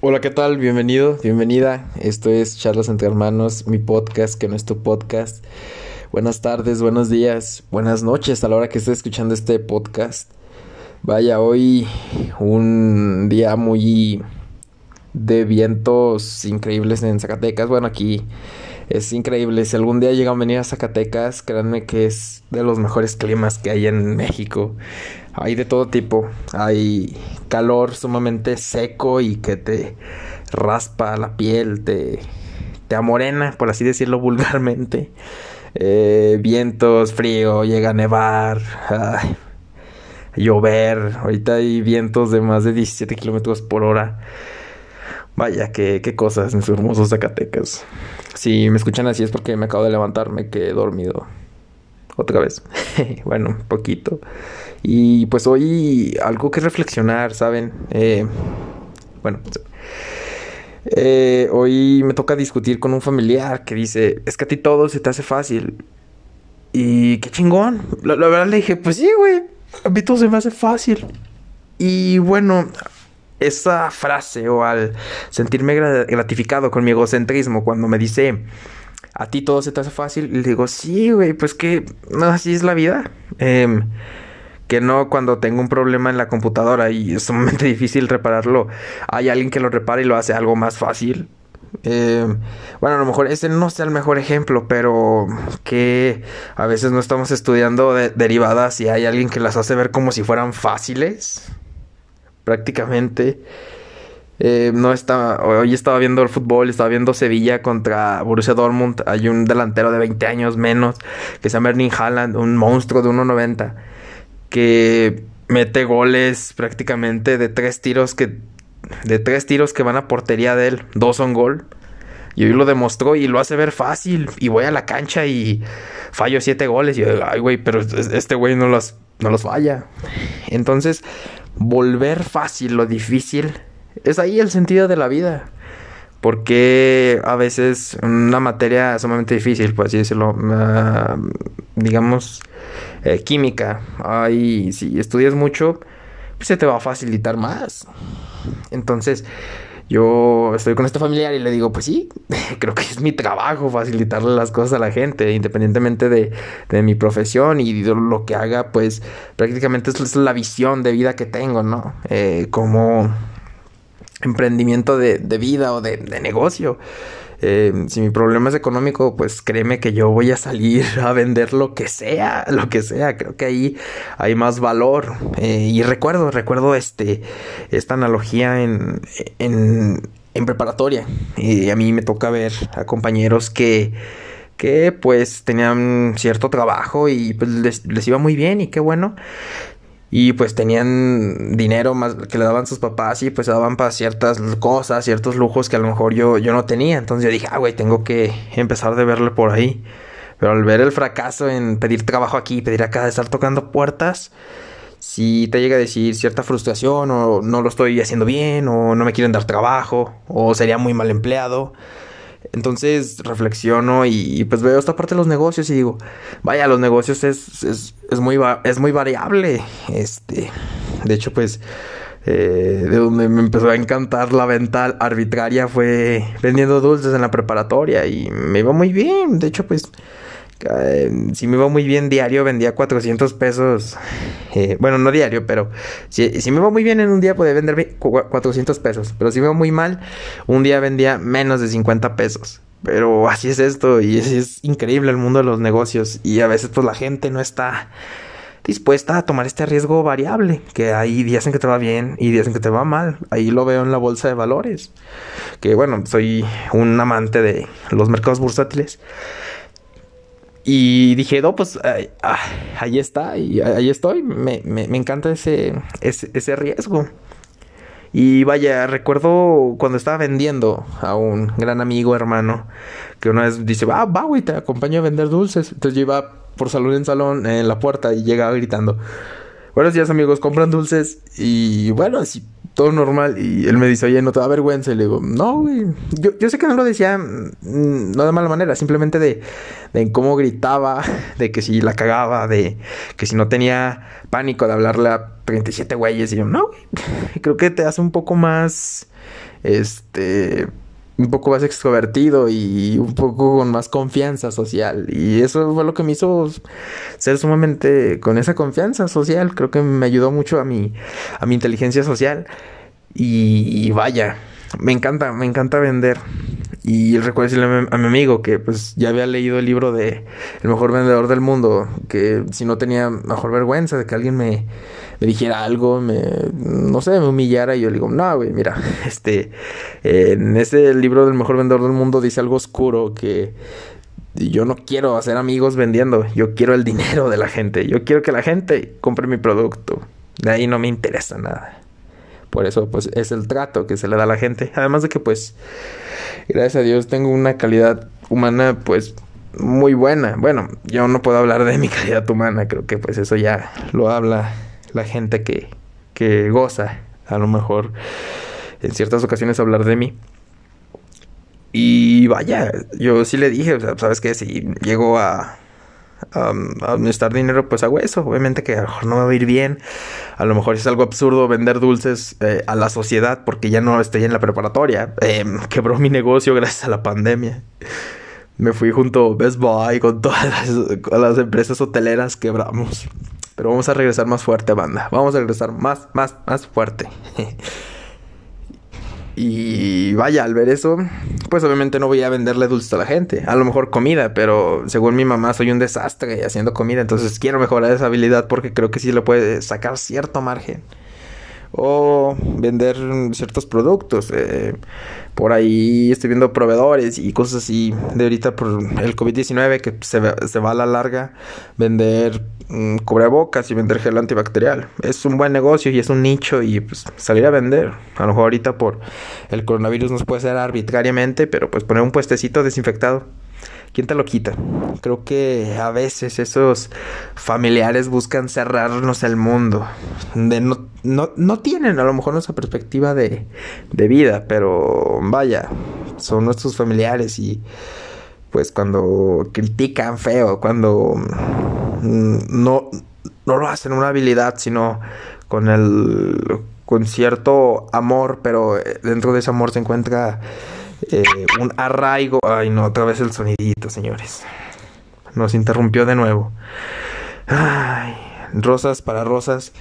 Hola, ¿qué tal? Bienvenido, bienvenida. Esto es Charlas entre Hermanos, mi podcast, que no es tu podcast. Buenas tardes, buenos días, buenas noches a la hora que estés escuchando este podcast. Vaya, hoy un día muy de vientos increíbles en Zacatecas. Bueno, aquí es increíble. Si algún día llegan a venir a Zacatecas, créanme que es de los mejores climas que hay en México. Hay de todo tipo. Hay calor sumamente seco y que te raspa la piel, te, te amorena, por así decirlo vulgarmente. Eh, vientos, frío, llega a nevar, llover. Ahorita hay vientos de más de 17 kilómetros por hora. Vaya, qué, qué cosas en sus hermosos Zacatecas. Si me escuchan así es porque me acabo de levantar, me quedé dormido. Otra vez. bueno, un poquito. Y pues hoy algo que reflexionar, ¿saben? Eh, bueno, eh, hoy me toca discutir con un familiar que dice, es que a ti todo se te hace fácil. Y qué chingón. La, la verdad le dije, pues sí, güey, a mí todo se me hace fácil. Y bueno, esa frase o al sentirme gratificado con mi egocentrismo cuando me dice, a ti todo se te hace fácil, le digo, sí, güey, pues que no, así es la vida. Eh, que no cuando tengo un problema en la computadora y es sumamente difícil repararlo, hay alguien que lo repara y lo hace algo más fácil. Eh, bueno, a lo mejor ese no sea el mejor ejemplo, pero que a veces no estamos estudiando derivadas y hay alguien que las hace ver como si fueran fáciles, prácticamente. Eh, no está, hoy estaba viendo el fútbol, estaba viendo Sevilla contra Borussia Dortmund. Hay un delantero de 20 años menos que se llama Erling Haaland, un monstruo de 1.90 que mete goles prácticamente de tres tiros que de tres tiros que van a portería de él, dos son gol. Y hoy lo demostró y lo hace ver fácil. Y voy a la cancha y fallo siete goles. Y yo, ay, güey, pero este güey no los, no los falla. Entonces, volver fácil lo difícil es ahí el sentido de la vida. Porque a veces una materia sumamente difícil, por así decirlo, uh, digamos, eh, química. Ahí, si estudias mucho, pues se te va a facilitar más. Entonces, yo estoy con este familiar y le digo, pues sí, creo que es mi trabajo facilitarle las cosas a la gente, independientemente de, de mi profesión y de lo que haga, pues prácticamente es la visión de vida que tengo, ¿no? Eh, como emprendimiento de, de vida o de, de negocio. Eh, si mi problema es económico, pues créeme que yo voy a salir a vender lo que sea, lo que sea. Creo que ahí hay más valor. Eh, y recuerdo, recuerdo este, esta analogía en, en, en preparatoria. Y a mí me toca ver a compañeros que que pues tenían cierto trabajo y pues les, les, iba muy bien y qué bueno. Y pues tenían dinero más que le daban sus papás y pues daban para ciertas cosas, ciertos lujos que a lo mejor yo, yo no tenía. Entonces yo dije, ah, güey, tengo que empezar de verle por ahí. Pero al ver el fracaso en pedir trabajo aquí, pedir acá, de estar tocando puertas, si te llega a decir cierta frustración o no lo estoy haciendo bien o no me quieren dar trabajo o sería muy mal empleado. Entonces reflexiono y, pues veo esta parte de los negocios y digo, vaya, los negocios es, es, es muy, es muy variable. Este, de hecho, pues, eh, de donde me empezó a encantar la venta arbitraria fue vendiendo dulces en la preparatoria y me iba muy bien. De hecho, pues, eh, si me iba muy bien diario, vendía 400 pesos. Eh, bueno, no diario, pero si, si, me iba muy bien en un día, podía vender 400 pesos. Pero si me iba muy mal, un día vendía menos de 50 pesos. Pero así es esto y es, es increíble el mundo de los negocios. Y a veces pues la gente no está dispuesta a tomar este riesgo variable, que hay días en que te va bien y días en que te va mal. Ahí lo veo en la bolsa de valores. Que bueno, soy un amante de los mercados bursátiles. Y dije, no, pues ah, ahí está, y ahí estoy. Me, me, me encanta ese, ese, ese, riesgo. Y vaya, recuerdo cuando estaba vendiendo a un gran amigo, hermano, que una vez dice, va, va, güey, te acompaño a vender dulces. Entonces yo iba por salón en salón en la puerta y llegaba gritando, buenos días amigos, compran dulces. Y bueno, así todo normal. Y él me dice, oye, ¿no te da vergüenza? Y le digo, no, güey. Yo, yo sé que no lo decía, mm, no de mala manera, simplemente de, de cómo gritaba, de que si la cagaba, de que si no tenía pánico de hablarle a 37 güeyes. Y yo, no, güey. Creo que te hace un poco más este, un poco más extrovertido y un poco con más confianza social. Y eso fue lo que me hizo ser sumamente con esa confianza social. Creo que me ayudó mucho a mi, a mi inteligencia social. Y, vaya, me encanta, me encanta vender. Y recuerdo decirle a mi, amigo que pues ya había leído el libro de El mejor vendedor del mundo, que si no tenía mejor vergüenza de que alguien me, me dijera algo, me, no sé, humillara y yo le digo, no, güey, mira, este, en ese libro del mejor vendedor del mundo dice algo oscuro que yo no quiero hacer amigos vendiendo, yo quiero el dinero de la gente, yo quiero que la gente compre mi producto, de ahí no me interesa nada. Por eso, pues, es el trato que se le da a la gente. Además de que, pues, gracias a Dios tengo una calidad humana, pues, muy buena. Bueno, yo no puedo hablar de mi calidad humana, creo que, pues, eso ya lo habla la gente que, que goza, a lo mejor en ciertas ocasiones hablar de mí. Y vaya, yo sí le dije, o sea, sabes que si llego a, a, administrar dinero, pues hago eso. Obviamente que a lo mejor no me va a ir bien. A lo mejor es algo absurdo vender dulces eh, a la sociedad porque ya no estoy en la preparatoria. Em, quebró mi negocio gracias a la pandemia. Me fui junto a Best Buy con todas las, las empresas hoteleras, quebramos. Pero vamos a regresar más fuerte, banda. Vamos a regresar más, más, más fuerte. y vaya, al ver eso, pues obviamente no voy a venderle dulces a la gente. A lo mejor comida, pero según mi mamá soy un desastre haciendo comida. Entonces quiero mejorar esa habilidad porque creo que sí le puede sacar cierto margen o vender ciertos productos. Eh, por ahí estoy viendo proveedores y cosas así de ahorita por el COVID-19 que se, se, va a la larga vender um, cubrebocas y vender gel antibacterial. Es un buen negocio y es un nicho y pues salir a vender. A lo mejor ahorita por el coronavirus nos puede ser arbitrariamente, pero pues poner un puestecito desinfectado ¿quién te lo quita? Creo que a veces esos familiares buscan cerrarnos el mundo. no, no, tienen a lo mejor nuestra perspectiva de, de vida, pero vaya, son nuestros familiares y pues cuando critican feo, cuando mm, no, no lo hacen una habilidad, sino con el con cierto amor, pero dentro de ese amor se encuentra eh, un arraigo. Ay, no, otra vez el sonidito, señores. Nos interrumpió de nuevo. Ay, rosas para rosas.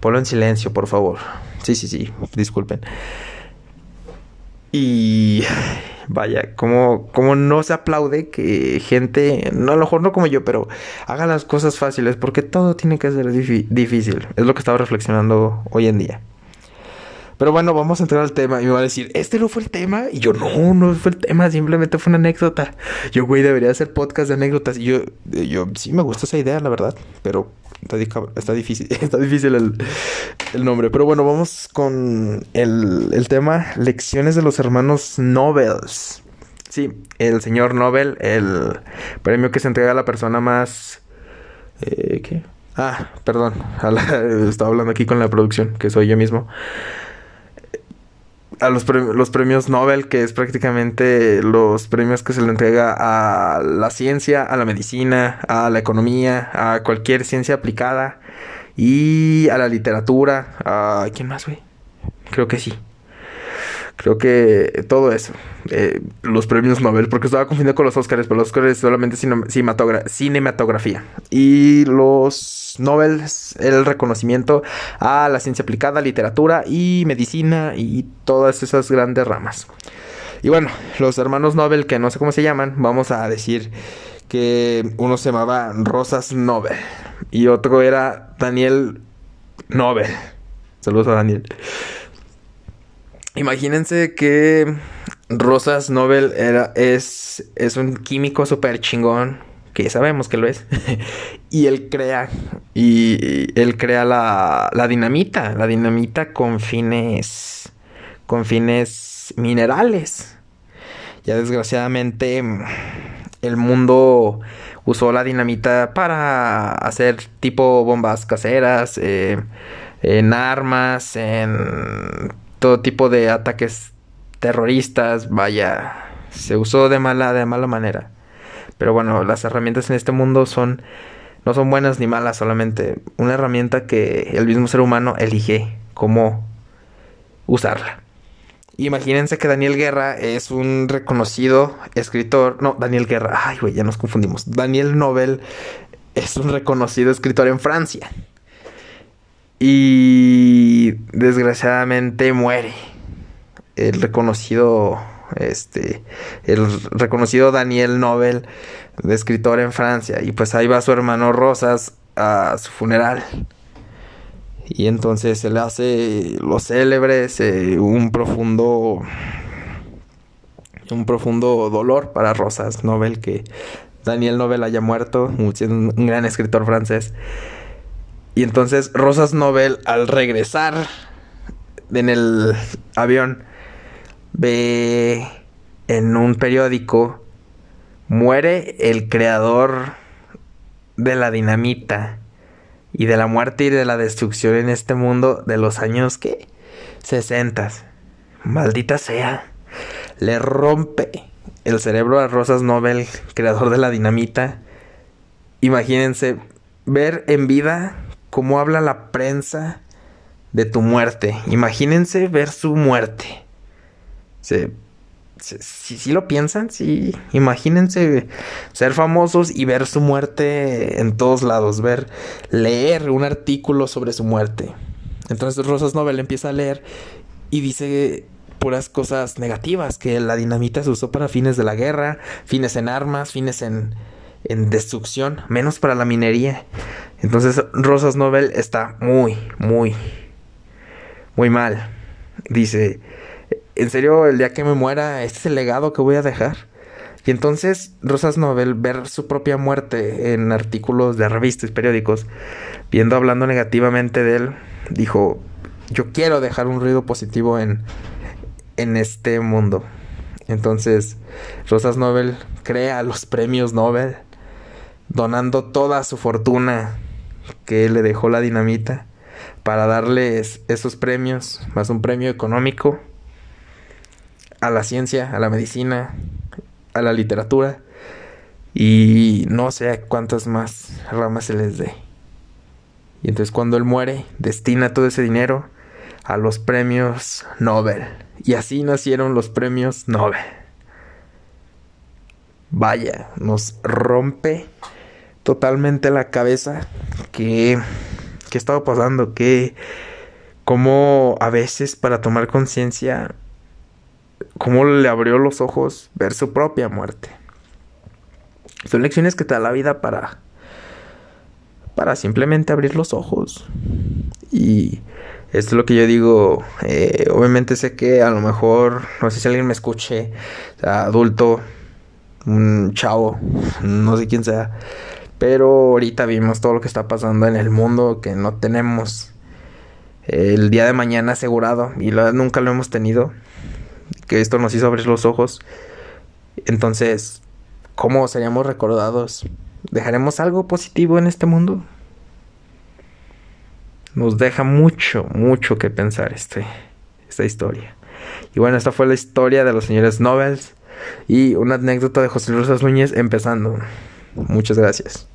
Ponlo en silencio, por favor. Sí, sí, sí, disculpen. Y vaya, como, como no se aplaude que gente, no, a lo mejor no como yo, pero haga las cosas fáciles, porque todo tiene que ser difícil. Es lo que estaba reflexionando hoy en día. Pero bueno, vamos a entrar al tema. Y me va a decir, ¿este no fue el tema? Y yo, no, no fue el tema, simplemente fue una anécdota. Yo, güey, debería hacer podcast de anécdotas. Y yo, yo, sí me gusta esa idea, la verdad. Pero está, difícil, está difícil el, nombre. Pero bueno, vamos con el, el tema Lecciones de los hermanos Nobels. Sí, el señor Nobel, el premio que se entrega a la persona más... Eh, ¿Qué? Ah, perdón, estaba hablando aquí con la producción, que soy yo mismo a los, los, premios Nobel, que es prácticamente los premios que se le entrega a la ciencia, a la medicina, a la economía, a cualquier ciencia aplicada y a la literatura. ¿A quién más, güey? Creo que sí. Creo que todo eso. Eh, los premios Nobel, porque estaba confundido con los Oscars, pero los Oscars solamente cinematografía. Y los Nobel el reconocimiento a la ciencia aplicada, literatura y medicina y todas esas grandes ramas. Y bueno, los hermanos Nobel, que no sé cómo se llaman, vamos a decir que uno se llamaba Rosas Nobel y otro era Daniel Nobel. Saludos a Daniel. Imagínense que Rosas Nobel era, es, es un químico súper chingón, que sabemos que lo es, y él crea, y él crea la, la dinamita, la dinamita con fines, con fines minerales. Ya desgraciadamente el mundo usó la dinamita para hacer tipo bombas caseras, eh, en armas, en todo tipo de ataques terroristas, vaya, se usó de mala, de mala manera. Pero bueno, las herramientas en este mundo son no son buenas ni malas, solamente una herramienta que el mismo ser humano elige cómo usarla. Imagínense que Daniel Guerra es un reconocido escritor. No, Daniel Guerra. Ay, güey, ya nos confundimos. Daniel Nobel es un reconocido escritor en Francia. Y desgraciadamente muere. El reconocido. Este. El reconocido Daniel Nobel de escritor en Francia. Y pues ahí va su hermano Rosas a su funeral. Y entonces se le hace los célebres un profundo un profundo dolor para Rosas Nobel que Daniel Nobel haya muerto, un gran escritor francés. Y entonces Rosas Nobel al regresar en el avión ve en un periódico muere el creador de la dinamita y de la muerte y de la destrucción en este mundo de los años que 60. Maldita sea. Le rompe el cerebro a Rosas Nobel, creador de la dinamita. Imagínense ver en vida cómo habla la prensa de tu muerte. Imagínense ver su muerte. Se si, si, lo piensan, sí, imagínense ser famosos y ver su muerte en todos lados, ver, leer un artículo sobre su muerte. Entonces Rosas Nobel empieza a leer y dice puras cosas negativas, que la dinamita se usó para fines de la guerra, fines en armas, fines en, en destrucción, menos para la minería. Entonces Rosas Nobel está muy, muy, muy mal. Dice, en serio, el día que me muera, este es el legado que voy a dejar. Y entonces Rosas Nobel ver su propia muerte en artículos de revistas y periódicos, viendo hablando negativamente de él, dijo, yo quiero dejar un ruido positivo en, en este mundo. Entonces Rosas Nobel crea los premios Nobel, donando toda su fortuna que le dejó la dinamita para darles esos premios, más un premio económico a la ciencia, a la medicina, a la literatura y no sé cuántas más ramas se les dé. Y entonces cuando él muere, destina todo ese dinero a los premios Nobel. Y así nacieron los premios Nobel. Vaya, nos rompe totalmente la cabeza que estaba pasando, que como a veces para tomar conciencia cómo le abrió los ojos ver su propia muerte. Son lecciones que te da la vida para para simplemente abrir los ojos. Y esto es lo que yo digo. Eh, obviamente sé que a lo mejor, no sé si alguien me escuche, adulto, un chavo, no sé quién sea. Pero ahorita vimos todo lo que está pasando en el mundo, que no tenemos el día de mañana asegurado y nunca lo hemos tenido que esto nos hizo abrir los ojos. Entonces, ¿cómo seríamos recordados? ¿Dejaremos algo positivo en este mundo? Nos deja mucho, mucho que pensar este, esta historia. Y bueno, esta fue la historia de los señores Nobels y una anécdota de José Luis Núñez empezando. Muchas gracias.